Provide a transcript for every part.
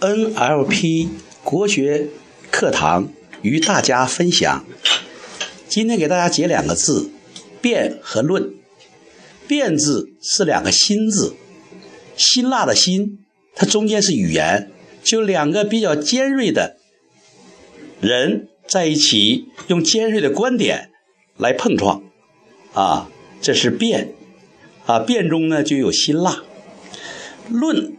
NLP 国学课堂与大家分享。今天给大家解两个字：辩和论。辩字是两个辛字，辛辣的辛，它中间是语言，就两个比较尖锐的人在一起，用尖锐的观点来碰撞，啊，这是辩。啊，辩中呢就有辛辣。论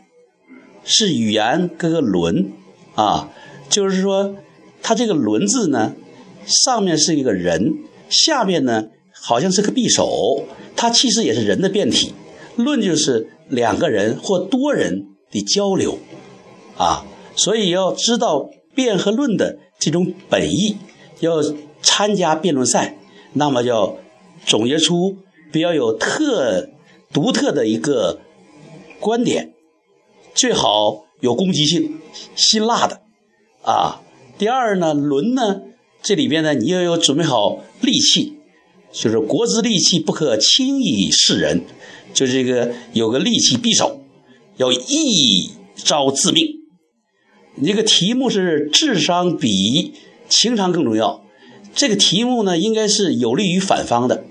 是语言各个轮啊，就是说，它这个轮字呢，上面是一个人，下面呢好像是个匕首，它其实也是人的变体。论就是两个人或多人的交流啊，所以要知道辩和论的这种本意，要参加辩论赛，那么要总结出比较有特独特的一个观点。最好有攻击性、辛辣的，啊。第二呢，论呢，这里边呢，你要有准备好利器，就是国之利器不可轻易示人，就这个有个利器匕首，要一招致命。你这个题目是智商比情商更重要，这个题目呢，应该是有利于反方的，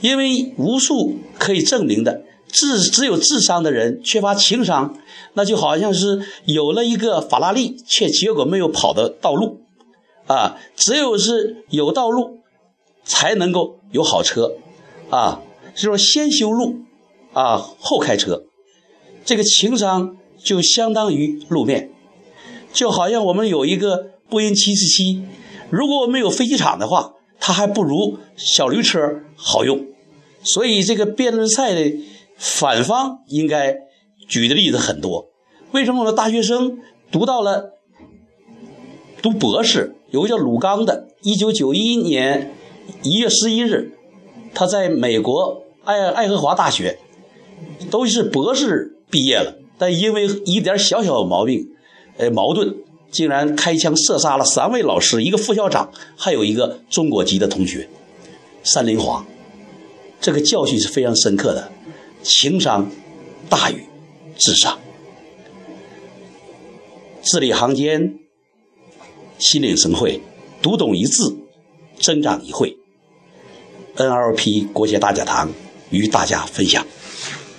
因为无数可以证明的。智只有智商的人缺乏情商，那就好像是有了一个法拉利，却结果没有跑的道路，啊，只有是有道路，才能够有好车，啊，是说先修路，啊，后开车，这个情商就相当于路面，就好像我们有一个波音七四七，如果我们有飞机场的话，它还不如小驴车好用，所以这个辩论赛的。反方应该举的例子很多，为什么我们大学生读到了读博士？有个叫鲁刚的，一九九一年一月十一日，他在美国爱爱荷华大学，都是博士毕业了，但因为一点小小毛病，呃矛盾，竟然开枪射杀了三位老师，一个副校长，还有一个中国籍的同学，三林华，这个教训是非常深刻的。情商大于智商，字里行间心领神会，读懂一字，增长一会。NLP 国学大讲堂与大家分享。